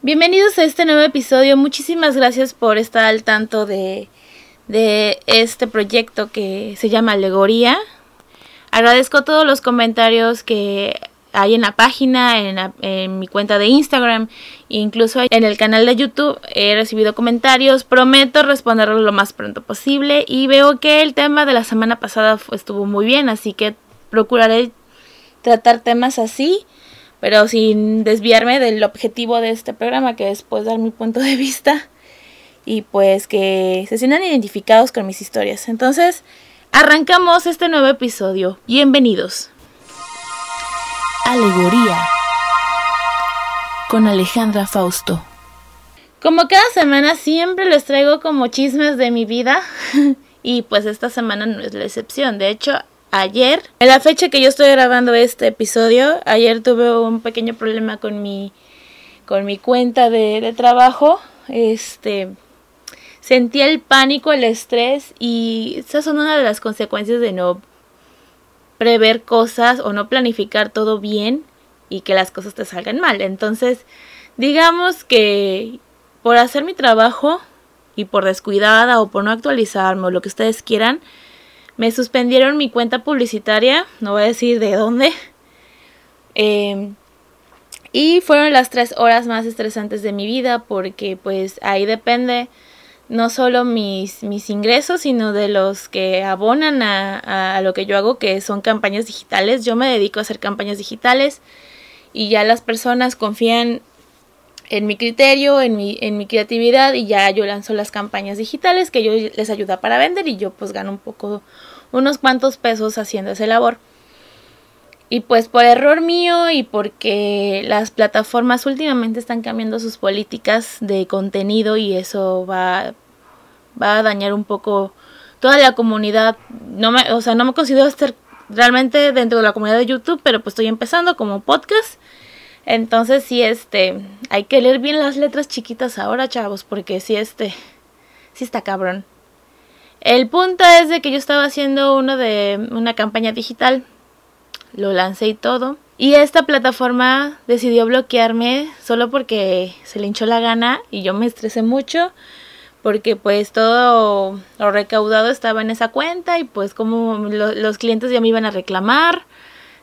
Bienvenidos a este nuevo episodio. Muchísimas gracias por estar al tanto de, de este proyecto que se llama Alegoría. Agradezco todos los comentarios que hay en la página, en, en, mi cuenta de Instagram, incluso en el canal de YouTube. He recibido comentarios, prometo responderlos lo más pronto posible y veo que el tema de la semana pasada estuvo muy bien, así que procuraré tratar temas así pero sin desviarme del objetivo de este programa, que es pues dar mi punto de vista y pues que se sientan identificados con mis historias. Entonces, arrancamos este nuevo episodio. Bienvenidos. Alegoría con Alejandra Fausto. Como cada semana siempre les traigo como chismes de mi vida y pues esta semana no es la excepción. De hecho, ayer, en la fecha que yo estoy grabando este episodio, ayer tuve un pequeño problema con mi, con mi cuenta de, trabajo. Este, sentí el pánico, el estrés y esas son una de las consecuencias de no prever cosas o no planificar todo bien y que las cosas te salgan mal. Entonces, digamos que por hacer mi trabajo y por descuidada o por no actualizarme o lo que ustedes quieran, me suspendieron mi cuenta publicitaria, no voy a decir de dónde. Em, y fueron las tres horas más estresantes de mi vida porque pues ahí depende no solo mis, mis ingresos, sino de los que abonan a, a, lo que yo hago, que son campañas digitales. Yo me dedico a hacer campañas digitales y ya las personas confían en mi criterio, en mi, en mi creatividad y ya yo lanzo las campañas digitales que yo les ayuda para vender y yo pues gano un poco, unos cuantos pesos haciendo esa labor. Y pues por error mío y porque las plataformas últimamente están cambiando sus políticas de contenido y eso va, va a dañar un poco toda la comunidad. No me, o sea, no me considero estar realmente dentro de la comunidad de YouTube, pero pues estoy empezando como podcast entonces sí, este, hay que leer bien las letras chiquitas ahora, chavos, porque sí, este, sí está cabrón. El punto es de que yo estaba haciendo uno de una campaña digital, lo lancé y todo. Y esta plataforma decidió bloquearme solo porque se le hinchó la gana y yo me estresé mucho porque pues todo lo recaudado estaba en esa cuenta y pues como lo, los clientes ya me iban a reclamar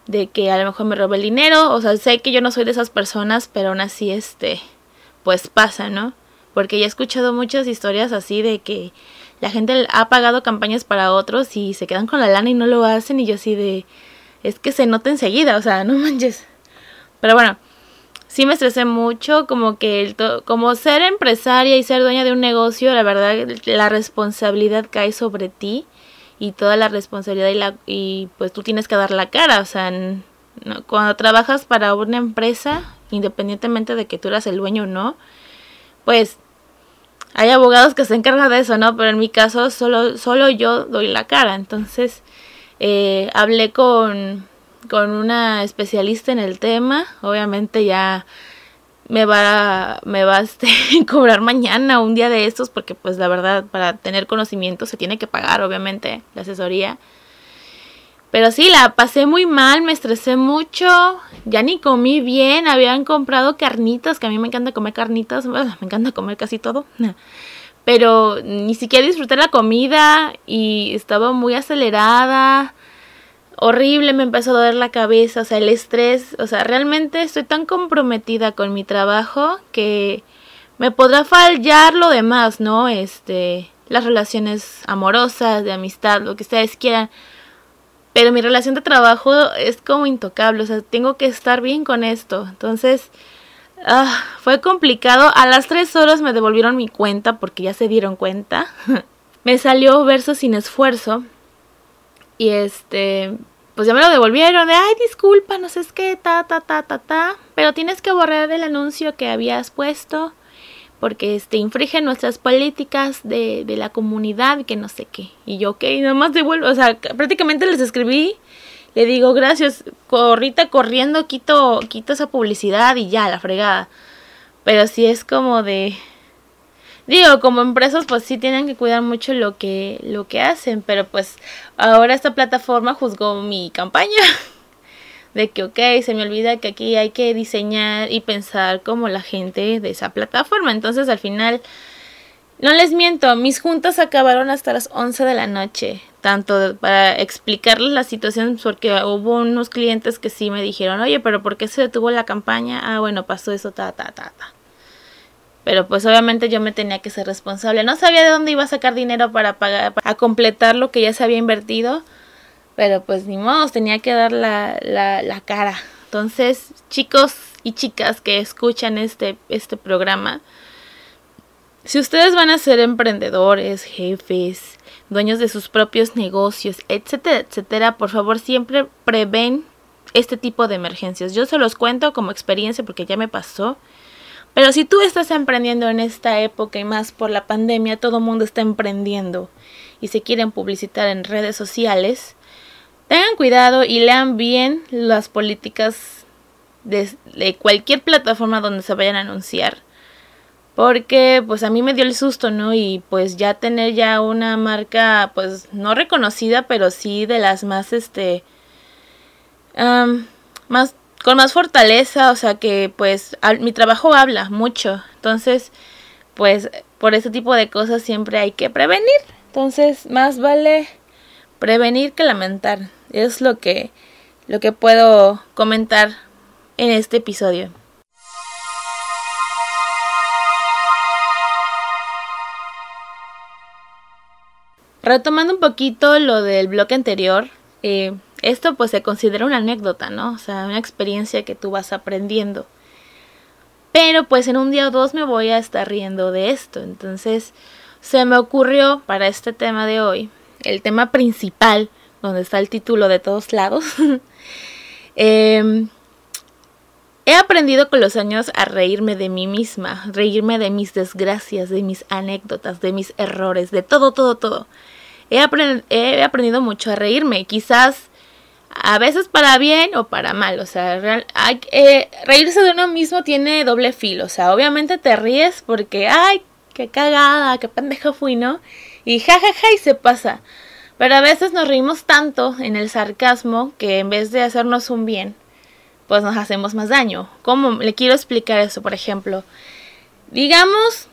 de que a lo mejor me robé el dinero, o sea, sé que yo no soy de esas personas, pero aún así, este, pues pasa, ¿no? Porque ya he escuchado muchas historias así de que la gente ha pagado campañas para otros y se quedan con la lana y no lo hacen y yo así de, es que se nota enseguida, o sea, no manches. Pero bueno, sí me estresé mucho, como que el como ser empresaria y ser dueña de un negocio, la verdad, la responsabilidad cae sobre ti y toda la responsabilidad y, la, y pues tú tienes que dar la cara, o sea, cuando trabajas para una empresa, independientemente de que tú eras el dueño o no, pues hay abogados que se encargan de eso, ¿no? Pero en mi caso solo, solo yo doy la cara, entonces eh, hablé con, con una especialista en el tema, obviamente ya me va, me va a este, cobrar mañana un día de estos, porque pues la verdad, para tener conocimiento se tiene que pagar, obviamente, la asesoría. Pero sí, la pasé muy mal, me estresé mucho, ya ni comí bien, habían comprado carnitas, que a mí me encanta comer carnitas, me encanta comer casi todo, pero ni siquiera disfruté la comida y estaba muy acelerada horrible, me empezó a doler la cabeza, o sea, el estrés, o sea, realmente estoy tan comprometida con mi trabajo que me podrá fallar lo demás, ¿no? Este, las relaciones amorosas, de amistad, lo que ustedes quieran. Pero mi relación de trabajo es como intocable, o sea, tengo que estar bien con esto. Entonces, ah, fue complicado. A las tres horas me devolvieron mi cuenta porque ya se dieron cuenta. me salió verso sin esfuerzo y este, pues ya me lo devolvieron de, ay, disculpa, no sé es qué, ta, ta, ta, ta, ta. Pero tienes que borrar el anuncio que habías puesto porque este infringe nuestras políticas de, de la comunidad que no sé qué. Y yo, ok, nada más devuelvo, o sea, prácticamente les escribí, le digo, gracias, corrita corriendo, quito, quito esa publicidad y ya, la fregada. Pero sí es como de, digo, como empresas pues sí tienen que cuidar mucho lo que lo que hacen, pero pues ahora esta plataforma juzgó mi campaña. de que, ok, se me olvida que aquí hay que diseñar y pensar como la gente de esa plataforma. Entonces al final, no les miento, mis juntas acabaron hasta las 11 de la noche, tanto para explicarles la situación, porque hubo unos clientes que sí me dijeron, oye, pero ¿por qué se detuvo la campaña? Ah, bueno, pasó eso, ta, ta, ta, ta. Pero pues obviamente yo me tenía que ser responsable. No sabía de dónde iba a sacar dinero para pagar, para completar lo que ya se había invertido. Pero pues ni modo, tenía que dar la, la, la cara. Entonces, chicos y chicas que escuchan este, este programa, si ustedes van a ser emprendedores, jefes, dueños de sus propios negocios, etcétera, etcétera, por favor siempre prevén este tipo de emergencias. Yo se los cuento como experiencia porque ya me pasó. Pero si tú estás emprendiendo en esta época y más por la pandemia, todo el mundo está emprendiendo y se quieren publicitar en redes sociales, tengan cuidado y lean bien las políticas de, cualquier plataforma donde se vayan a anunciar. Porque pues a mí me dio el susto, ¿no? Y pues ya tener ya una marca pues no reconocida, pero sí de las más este... más con más fortaleza, o sea que pues mi trabajo habla mucho, entonces pues por ese tipo de cosas siempre hay que prevenir, entonces más vale prevenir que lamentar, es lo que lo que puedo comentar en este episodio. Retomando un poquito lo del bloque anterior, eh, esto pues se considera una anécdota, ¿no? O sea, una experiencia que tú vas aprendiendo. Pero pues en un día o dos me voy a estar riendo de esto. Entonces se me ocurrió para este tema de hoy, el tema principal, donde está el título de todos lados. Em, he aprendido con los años a reírme de mí misma, reírme de mis desgracias, de mis anécdotas, de mis errores, de todo, todo, todo. He, he aprendido mucho a reírme. Quizás a veces para bien o para mal, o sea, hay, eh, reírse de uno mismo tiene doble filo, o sea, obviamente te ríes porque, ay, qué cagada, qué pendeja fui, ¿no? Y jajaja ja, ja, y se pasa. Pero a veces nos reímos tanto en el sarcasmo que en vez de hacernos un bien, pues nos hacemos más daño. ¿Cómo? Le quiero explicar eso, por ejemplo. Digamos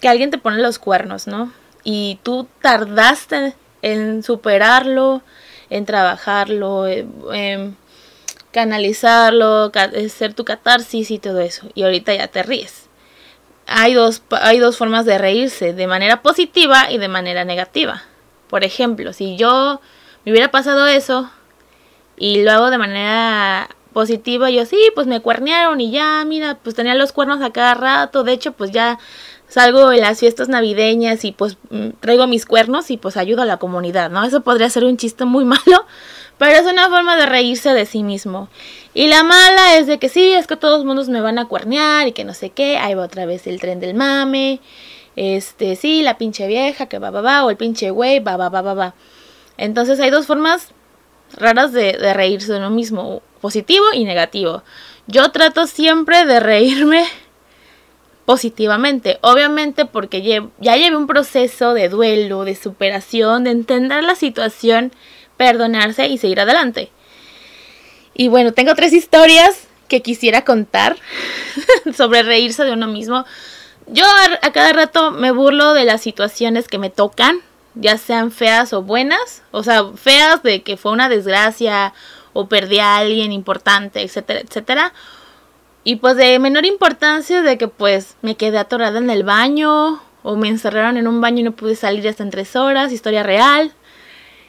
que alguien te pone los cuernos, ¿no? Y tú tardaste en superarlo, en trabajarlo, en, canalizarlo, hacer tu catarsis y todo eso. Y ahorita ya te ríes. Hay dos, hay dos formas de reírse, de manera positiva y de manera negativa. Por ejemplo, si yo me hubiera pasado eso y lo hago de manera positiva, yo sí, pues me cuernearon y ya, mira, pues tenía los cuernos a cada rato, de hecho, pues ya salgo en las fiestas navideñas y pues mm, traigo mis cuernos y pues ayudo a la comunidad, ¿no? Eso podría ser un chiste muy malo, pero es una forma de reírse de sí mismo. Y la mala es de que sí, es que todos los mundos me van a cuernear y que no sé qué, ahí va otra vez el tren del mame, este, sí, la pinche vieja que va, va, va, o el pinche güey, va, va, va, va, va. Entonces hay dos formas raras de, de reírse de uno mismo, positivo y negativo. Yo trato siempre de reírme positivamente. Obviamente porque ya lleve un proceso de duelo, de superación, de entender la situación, perdonarse y seguir adelante. Y bueno, tengo tres historias que quisiera contar sobre reírse de uno mismo. Yo a, cada rato me burlo de las situaciones que me tocan, ya sean feas o buenas, o sea, feas de que fue una desgracia o perdí a alguien importante, etcétera, etcétera y pues de menor importancia de que pues me quedé atorada en el baño o me encerraron en un baño y no pude salir hasta en tres horas, historia real.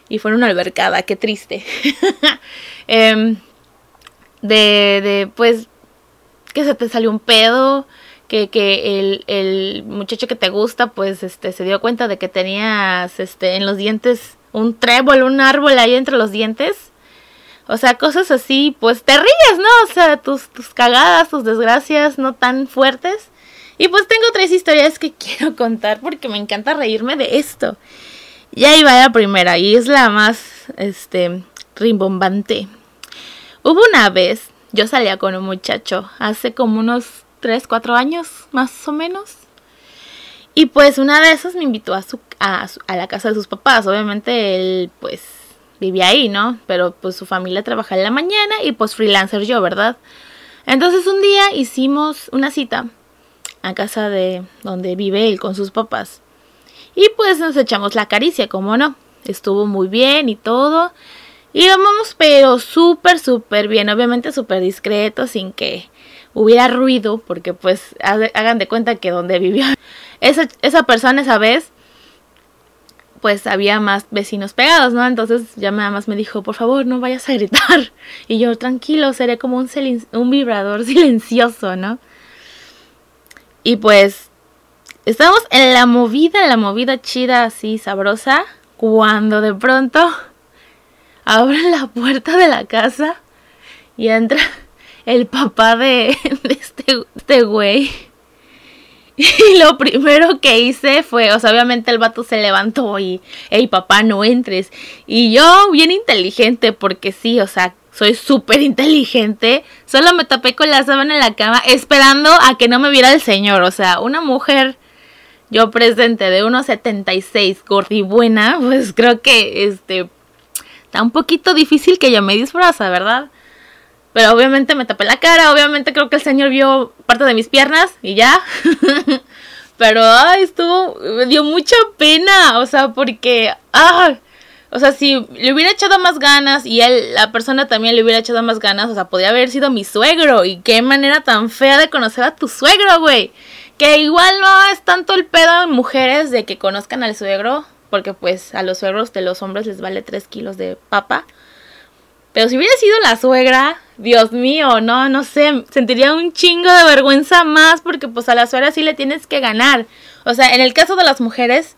Y fue en una albercada, qué triste. Em, de, de, pues, que se te salió un pedo, que, que el, el, muchacho que te gusta, pues, este, se dio cuenta de que tenías, este, en los dientes un trébol, un árbol ahí entre los dientes o sea, cosas así, pues te ríes, ¿no? O sea, tus, tus cagadas, tus desgracias no tan fuertes. Y pues tengo tres historias que quiero contar porque me encanta reírme de esto. Y ahí va la primera, y es la más, este, rimbombante. Hubo una vez, yo salía con un muchacho, hace como unos 3, 4 años, más o menos. Y pues una de esas me invitó a, su, a, a la casa de sus papás. Obviamente él, pues, vivía ahí, ¿no? Pero pues su familia trabaja en la mañana y pues freelancer yo, ¿verdad? Entonces un día hicimos una cita a casa de donde vive él con sus papás. Y pues nos echamos la caricia, como no. Estuvo muy bien y todo. Íbamos pero súper, súper bien. Obviamente súper discreto, sin que hubiera ruido, porque pues hagan de cuenta que donde vivió esa, esa persona esa vez, pues había más vecinos pegados, ¿no? Entonces ya nada más me dijo, por favor, no vayas a gritar. Y yo, tranquilo, seré como un, un vibrador silencioso, ¿no? Y pues estábamos en la movida, en la movida chida, así sabrosa, cuando de pronto abren la puerta de la casa y entra el papá de, este, este güey. Y lo primero que hice fue, o sea, obviamente el vato se levantó y, hey papá, no entres. Y yo, bien inteligente, porque sí, o sea, soy súper inteligente, solo me tapé con la sábana en la cama esperando a que no me viera el señor. O sea, una mujer, yo presente de 1,76, gordibuena, pues creo que, este, está un poquito difícil que yo me disfraza, ¿verdad? Pero obviamente me tapé la cara, obviamente creo que el señor vio parte de mis piernas y ya. Pero, ay, estuvo, me dio mucha pena, o sea, porque, ah, o sea, si le hubiera echado más ganas y él, la persona también le hubiera echado más ganas, o sea, podría haber sido mi suegro. Y qué manera tan fea de conocer a tu suegro, güey. Que igual no es tanto el pedo en mujeres de que conozcan al suegro, porque pues a los suegros de los hombres les vale 3 kilos de papa. Pero si hubiera sido la suegra, Dios mío, no, no sé, sentiría un chingo de vergüenza más porque pues a la suegra sí le tienes que ganar. O sea, en el caso de las mujeres,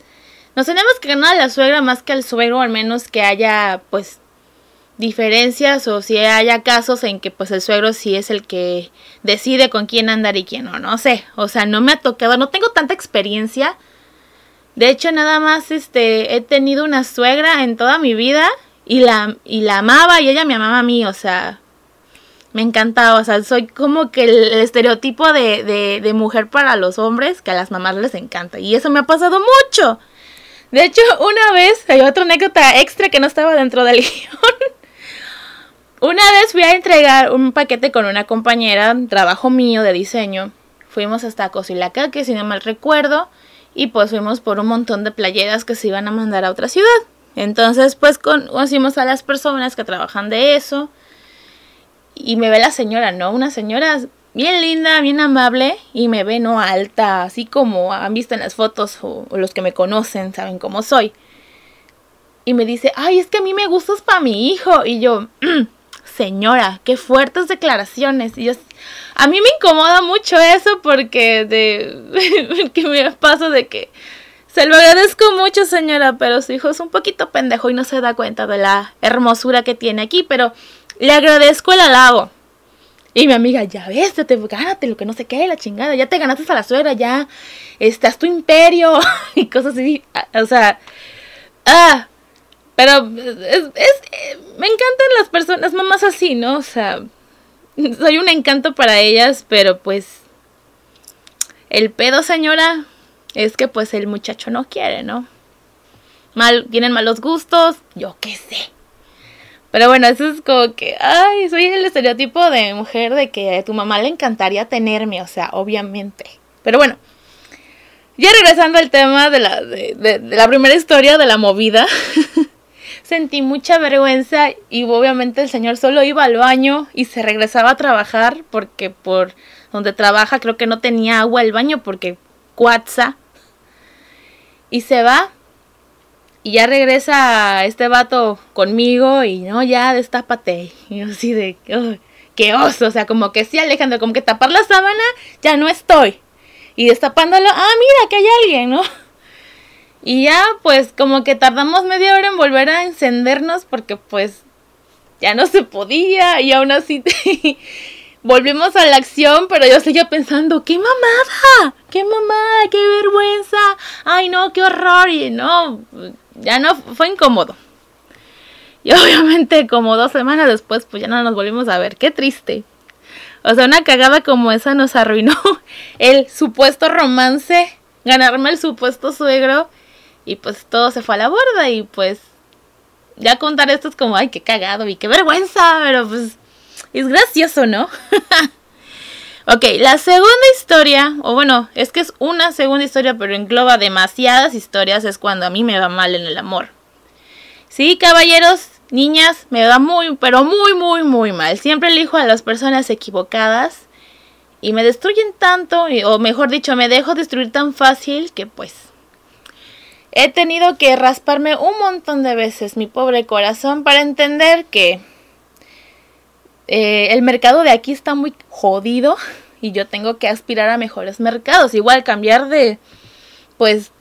nos tenemos que ganar a la suegra más que al suegro, al menos que haya pues diferencias o si haya casos en que pues el suegro sí es el que decide con quién andar y quién no, no sé. O sea, no me ha tocado, no tengo tanta experiencia. De hecho, nada más este he tenido una suegra en toda mi vida y la, y la amaba y ella me amaba a mí, o sea, me encantaba, o sea, soy como que el, estereotipo de, de, mujer para los hombres que a las mamás les encanta y eso me ha pasado mucho. De hecho, una vez, hay otra anécdota extra que no estaba dentro del guion. una vez fui a entregar un paquete con una compañera, trabajo mío de diseño. Fuimos hasta Cosilaca, que si no mal recuerdo, y pues fuimos por un montón de playeras que se iban a mandar a otra ciudad. Entonces, pues conocimos a las personas que trabajan de eso. Y me ve la señora, ¿no? Una señora bien linda, bien amable. Y me ve, ¿no? Alta, así como han visto en las fotos o, los que me conocen saben cómo soy. Y me dice, ay, es que a mí me gustas para mi hijo. Y yo, señora, qué fuertes declaraciones. Y yo, a mí me incomoda mucho eso porque de que me paso de que se lo agradezco mucho, señora, pero su hijo es un poquito pendejo y no se da cuenta de la hermosura que tiene aquí, pero le agradezco el halago. Y mi amiga, ya ves, te, gánate lo que no sé qué, la chingada, ya te ganaste a la suegra, ya estás tu imperio y cosas así. Ah, o sea, ah, pero es, es, me encantan las personas, mamás así, ¿no? O sea, soy un encanto para ellas, pero pues el pedo, señora, es que pues el muchacho no quiere, ¿no? Mal, tienen malos gustos, yo qué sé. Pero bueno, eso es como que, ay, soy el estereotipo de mujer de que a tu mamá le encantaría tenerme, o sea, obviamente. Pero bueno, ya regresando al tema de la, de, de la primera historia de la movida, sentí mucha vergüenza y obviamente el señor solo iba al baño y se regresaba a trabajar porque por donde trabaja creo que no tenía agua el baño porque cuatza y se va. Y ya regresa este vato conmigo y no, ya destápate. Y yo así de, qué oso. O sea, como que sí, Alejandro, como que tapar la sábana, ya no estoy. Y destapándolo, ah, mira, que hay alguien, ¿no? Y ya, pues como que tardamos media hora en volver a encendernos porque pues ya no se podía y aún así volvimos a la acción, pero yo seguía pensando, ¡qué mamada! ¡Qué mamada! ¡Qué vergüenza! ¡Ay, no, qué horror! Y no, ya no, fue incómodo. Y obviamente como dos semanas después, pues ya no nos volvimos a ver. ¡Qué triste! O sea, una cagada como esa nos arruinó el supuesto romance, ganarme el supuesto suegro. Y pues todo se fue a la borda y pues ya contar esto es como, ay, qué cagado y qué vergüenza, pero pues es gracioso, ¿no? ok, la segunda historia, o bueno, es que es una segunda historia, pero engloba demasiadas historias, es cuando a mí me va mal en el amor. Sí, caballeros, niñas, me va muy, pero muy, muy, muy mal. Siempre elijo a las personas equivocadas y me destruyen tanto, o mejor dicho, me dejo destruir tan fácil que pues he tenido que rasparme un montón de veces mi pobre corazón para entender que eh, el mercado de aquí está muy jodido y yo tengo que aspirar a mejores mercados. Igual cambiar de, pues,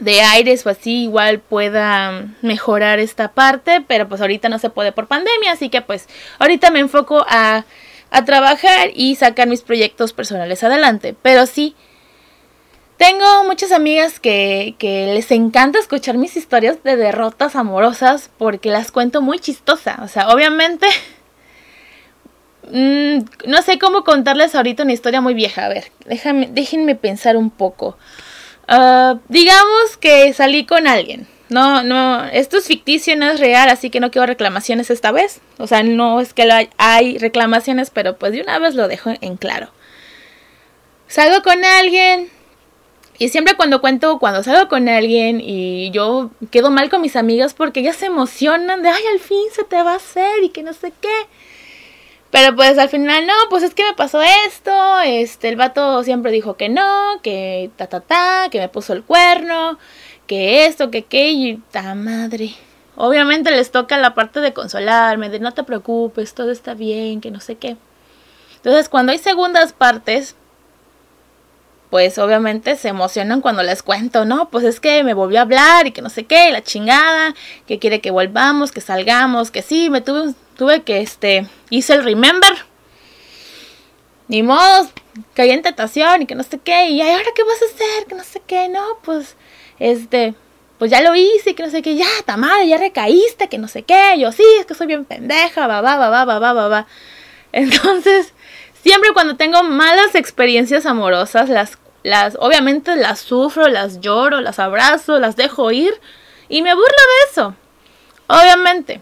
de aires o así, igual pueda mejorar esta parte, pero pues ahorita no se puede por pandemia, así que pues ahorita me enfoco a, a trabajar y sacar mis proyectos personales adelante. Pero sí, tengo muchas amigas que, que, les encanta escuchar mis historias de derrotas amorosas porque las cuento muy chistosa. O sea, obviamente Mm, no sé cómo contarles ahorita una historia muy vieja. A ver, déjame, déjenme pensar un poco. Ah, digamos que salí con alguien. No, no, esto es ficticio, no es real, así que no quiero reclamaciones esta vez. O sea, no es que hay, hay reclamaciones, pero pues de una vez lo dejo en claro. Salgo con alguien, y siempre cuando cuento, cuando salgo con alguien y yo quedo mal con mis amigas porque ellas se emocionan de, ay, al fin se te va a hacer y que no sé qué. Pero pues al final no, pues es que me pasó esto, este, el vato siempre dijo que no, que ta ta ta, que me puso el cuerno, que esto, que qué, y ta madre. Obviamente les toca la parte de consolarme, de no te preocupes, todo está bien, que no sé qué. Entonces cuando hay segundas partes, pues obviamente se emocionan cuando les cuento, ¿no? Pues es que me volvió a hablar y que no sé qué, la chingada, que quiere que volvamos, que salgamos, que sí, me tuve un tuve que, este, hice el remember. Ni modo, caí en tentación y que no sé qué. Y ahora qué vas a hacer, que no sé qué. No, pues, este, pues ya lo hice, que no sé qué. Ya, madre, ya recaíste, que no sé qué. Yo, sí, es que soy bien pendeja, va, va, va, va, va, va, va. Entonces, siempre cuando tengo malas experiencias amorosas, las, las, obviamente las sufro, las lloro, las abrazo, las dejo ir. Y me burlo de eso. Obviamente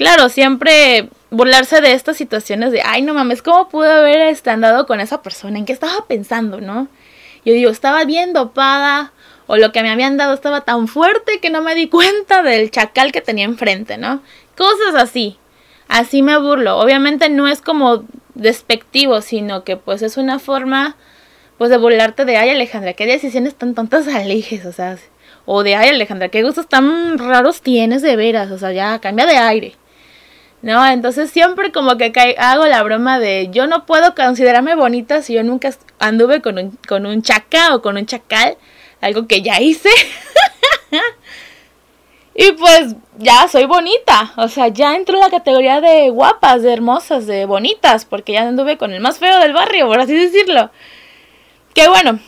claro, siempre burlarse de estas situaciones de, ay, no mames, ¿cómo pude haber andado con esa persona? ¿En qué estaba pensando, no? Yo digo, estaba bien dopada o lo que me habían dado estaba tan fuerte que no me di cuenta del chacal que tenía enfrente, ¿no? Cosas así. Así me burlo. Obviamente no es como despectivo, sino que pues es una forma pues de burlarte de, ay Alejandra, qué decisiones tan tontas eliges, o sea, o de, ay Alejandra, qué gustos tan raros tienes de veras, o sea, ya cambia de aire. ¿No? Entonces siempre como que hago la broma de yo no puedo considerarme bonita si yo nunca anduve con un, con un chaca o con un chacal, algo que ya hice. y pues ya soy bonita, o sea, ya entro en la categoría de guapas, de hermosas, de bonitas, porque ya anduve con el más feo del barrio, por así decirlo. Que bueno,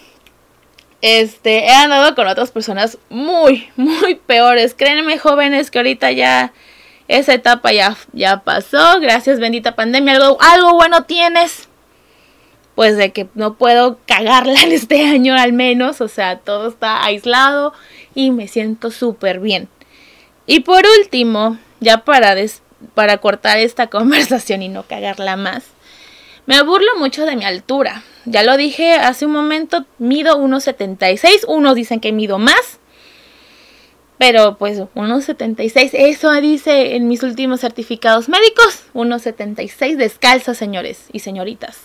este, he andado con otras personas muy, muy peores. Créanme, jóvenes, que ahorita ya esa etapa ya, ya pasó, gracias bendita pandemia, algo, algo bueno tienes. Pues de que no puedo cagarla en este año al menos, o sea, todo está aislado y me siento súper bien. Y por último, ya para, para cortar esta conversación y no cagarla más, me burlo mucho de mi altura. Ya lo dije hace un momento, mido 1,76, unos dicen que mido más, pero pues 1,76, eso dice en mis últimos certificados médicos, 1,76 descalza, señores y señoritas.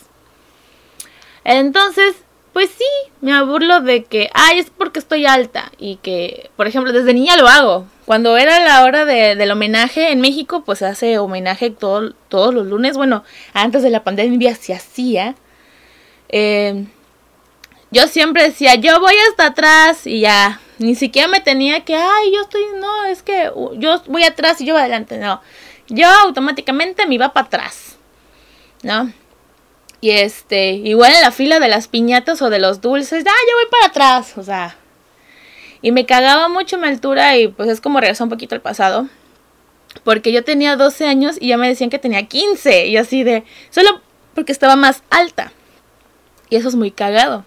Entonces, pues sí, me burlo de que, ay, es porque estoy alta y que, por ejemplo, desde niña lo hago. Cuando era la hora del homenaje en México, pues hace homenaje todos los lunes. Bueno, antes de la pandemia se hacía. Eh, yo siempre decía, yo voy hasta atrás y ya ni siquiera me tenía que, ay, yo estoy, no, es que yo voy atrás y yo voy adelante, no. Yo automáticamente me iba para atrás, ¿no? Y este, igual en la fila de las piñatas o de los dulces, ah, yo voy para atrás, o sea. Y me cagaba mucho mi altura y pues es como regresar un poquito al pasado. Porque yo tenía 12 años y ya me decían que tenía 15. Y así de, solo porque estaba más alta. Y eso es muy cagado.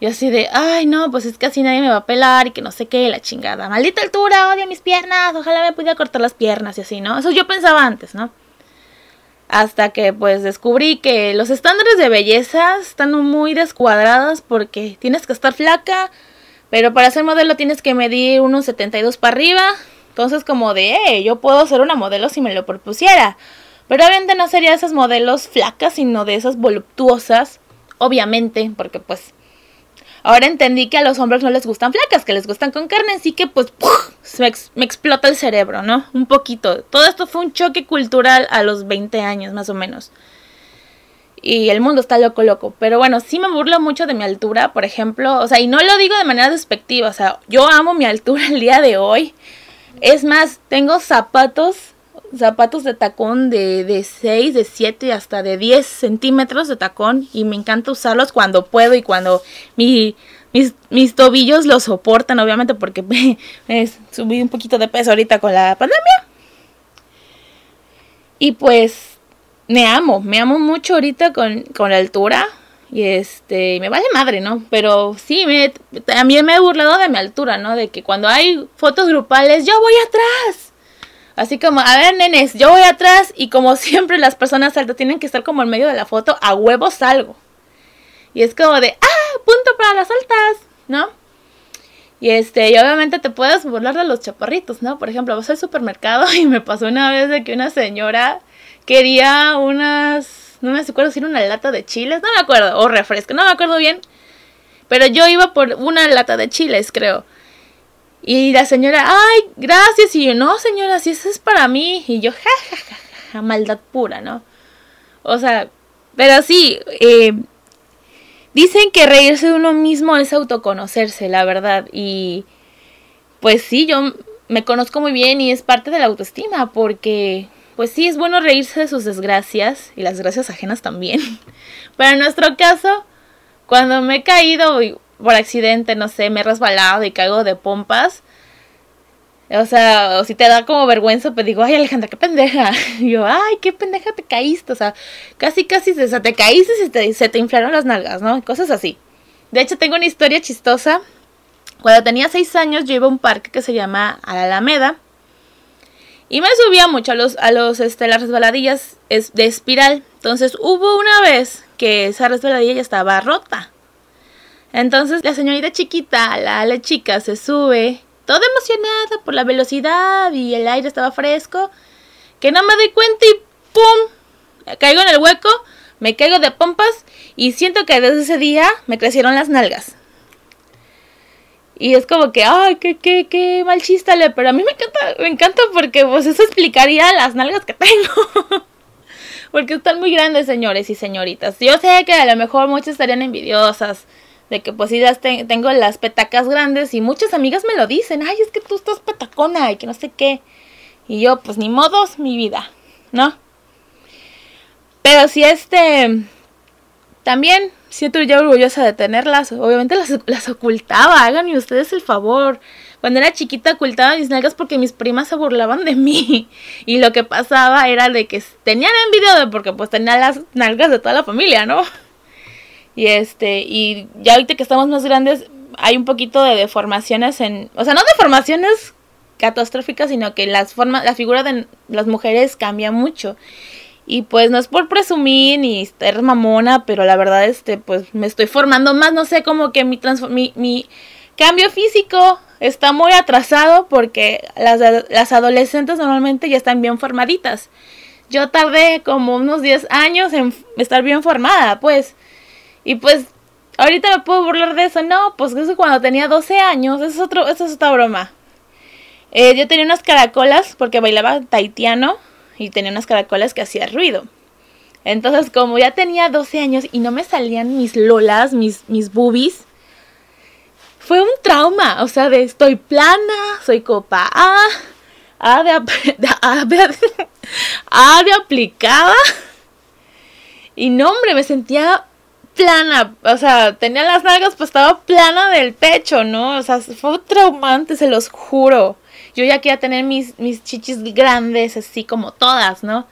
Y así de, ay, no, pues es que así nadie me va a pelar y que no sé qué, la chingada. Maldita altura, odio mis piernas, ojalá me pudiera cortar las piernas y así, ¿no? Eso yo pensaba antes, ¿no? Hasta que pues descubrí que los estándares de belleza están muy descuadrados porque tienes que estar flaca, pero para ser modelo tienes que medir unos 72 para arriba. Entonces como de, eh, yo puedo ser una modelo si me lo propusiera. Pero obviamente no sería esas modelos flacas, sino de esas voluptuosas, obviamente, porque pues Ahora entendí que a los hombres no les gustan flacas, que les gustan con carne, así que pues me, explota el cerebro, ¿no? Un poquito. Todo esto fue un choque cultural a los 20 años, más o menos. Y el mundo está loco, loco. Pero bueno, sí me burlo mucho de mi altura, por ejemplo. O sea, y no lo digo de manera despectiva. O sea, yo amo mi altura el día de hoy. Es más, tengo zapatos zapatos de tacón de, de 6, de 7 hasta de 10 centímetros de tacón y me encanta usarlos cuando puedo y cuando mi, mis, mis tobillos lo soportan, obviamente porque subí un poquito de peso ahorita con la pandemia. Y pues me amo, me amo mucho ahorita con, con la altura. Y este, me vale madre, ¿no? Pero sí, me, también me he burlado de mi altura, ¿no? De que cuando hay fotos grupales, yo voy atrás Así como, a ver, nenes, yo voy atrás y como siempre las personas altas tienen que estar como en medio de la foto, a huevo salgo. Y es como de, ah, punto para las altas, ¿no? Y este, y obviamente te puedes burlar de los chaparritos, ¿no? Por ejemplo, vas al supermercado y me pasó una vez de que una señora quería unas, no me acuerdo si era una lata de chiles, no me acuerdo, o refresco, no me acuerdo bien. Pero yo iba por una lata de chiles, creo. Y la señora, ay, gracias. Y yo, no, señora, si eso es para mí. Y yo, ja, ja, ja, ja, maldad pura, ¿no? O sea, pero sí, eh, dicen que reírse de uno mismo es autoconocerse, la verdad. Y pues sí, yo me conozco muy bien y es parte de la autoestima, porque pues sí, es bueno reírse de sus desgracias y las desgracias ajenas también. Pero en nuestro caso, cuando me he caído por accidente, no sé, me he resbalado y caigo de pompas. O sea, o si te da como vergüenza, pues digo, ay Alejandra, qué pendeja. Y yo, ay, qué pendeja te caíste. O sea, casi, casi, o sea, te caíste y se te, se te inflaron las nalgas, ¿no? Cosas así. De hecho, tengo una historia chistosa. Cuando tenía seis años, yo iba a un parque que se llama Alameda. Y me subía mucho a los, a los, este, las resbaladillas de espiral. Entonces hubo una vez que esa resbaladilla ya estaba rota. Entonces la señorita chiquita, la, chica, se sube, toda emocionada por la velocidad y el aire estaba fresco, que no me doy cuenta y ¡pum! Caigo en el hueco, me caigo de pompas y siento que desde ese día me crecieron las nalgas. Y es como que, ay, qué, qué, qué mal chistale, pero a mí me encanta, me encanta porque pues eso explicaría las nalgas que tengo. porque están muy grandes, señores y señoritas. Yo sé que a lo mejor muchas estarían envidiosas de que pues sí tengo las petacas grandes y muchas amigas me lo dicen, ay, es que tú estás petacona y que no sé qué. Y yo, pues ni modos, mi vida, ¿no? Pero si este, también siento ya orgullosa de tenerlas, obviamente las, las ocultaba, háganme ustedes el favor. Cuando era chiquita ocultaba mis nalgas porque mis primas se burlaban de mí. Y lo que pasaba era de que tenían envidia de porque pues tenía las nalgas de toda la familia, ¿no? Y este, y ya ahorita que estamos más grandes, hay un poquito de deformaciones en, o sea, no deformaciones catastróficas, sino que las formas, la figura de las mujeres cambia mucho. Y pues no es por presumir ni estar mamona, pero la verdad, este, pues me estoy formando más, no sé, como que mi, mi, mi cambio físico está muy atrasado porque las, las adolescentes normalmente ya están bien formaditas. Yo tardé como unos 10 años en estar bien formada, pues. Y pues, ahorita me puedo burlar de eso. No, pues eso cuando tenía 12 años, eso es, otro, eso es otra broma. Eh, yo tenía unas caracolas porque bailaba taitiano y tenía unas caracolas que hacía ruido. Entonces, como ya tenía 12 años y no me salían mis lolas, mis, mis boobies, fue un trauma. O sea, de estoy plana, soy copa A, A de, A de, de aplicada. Y no, hombre, me sentía plana, o sea, tenía las nalgas, pues estaba plana del pecho, ¿no? O sea, fue traumante, se los juro. Yo ya quería tener mis, mis chichis grandes, así como todas, ¿no?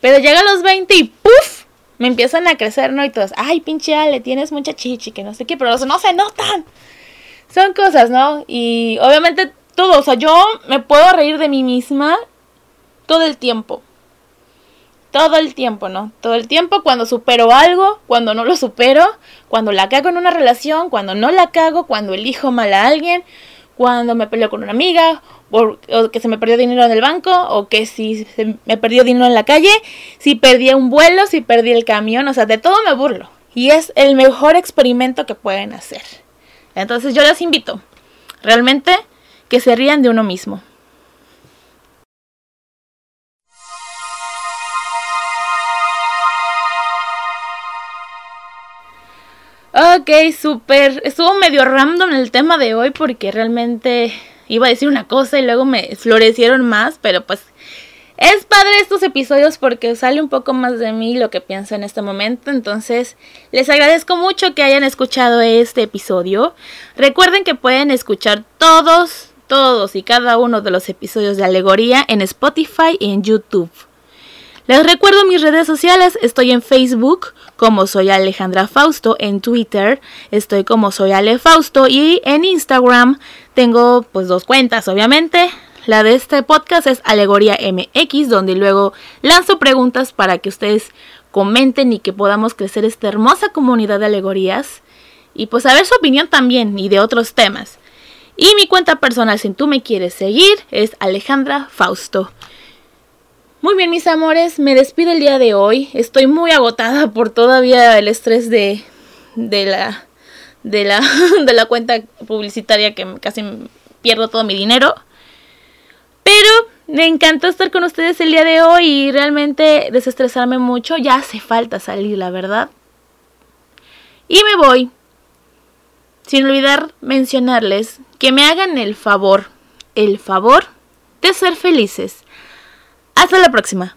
Pero llega a los 20 y ¡puf! me empiezan a crecer, ¿no? Y todos, ay, pinche Ale, tienes mucha chichi, que no sé qué, pero no se notan. Son cosas, ¿no? Y obviamente todo, o sea, yo me puedo reír de mí misma todo el tiempo. Todo el tiempo, ¿no? Todo el tiempo cuando supero algo, cuando no lo supero, cuando la cago en una relación, cuando no la cago, cuando elijo mal a alguien, cuando me peleo con una amiga, o, que se me perdió dinero en el banco, o que si se me perdió dinero en la calle, si perdí un vuelo, si perdí el camión, o sea, de todo me burlo. Y es el mejor experimento que pueden hacer. Entonces yo les invito, realmente, que se rían de uno mismo. Ok, súper. Estuvo medio random el tema de hoy porque realmente iba a decir una cosa y luego me florecieron más, pero pues es padre estos episodios porque sale un poco más de mí lo que pienso en este momento. Entonces, les agradezco mucho que hayan escuchado este episodio. Recuerden que pueden escuchar todos, todos y cada uno de los episodios de Alegoría en Spotify y en YouTube. Les recuerdo mis redes sociales, estoy en Facebook como soy Alejandra Fausto, en Twitter estoy como soy Ale Fausto y en Instagram tengo pues dos cuentas obviamente. La de este podcast es Alegoría MX, donde luego lanzo preguntas para que ustedes comenten y que podamos crecer esta hermosa comunidad de alegorías y pues saber su opinión también y de otros temas. Y mi cuenta personal, si tú me quieres seguir, es Alejandra Fausto. Muy bien, mis amores, me despido el día de hoy. Estoy muy agotada por todavía el estrés de, de la de la de la cuenta publicitaria que casi pierdo todo mi dinero. Pero me encantó estar con ustedes el día de hoy y realmente desestresarme mucho. Ya hace falta salir, la verdad. Y me voy. Sin olvidar mencionarles que me hagan el favor, el favor de ser felices hasta la próxima.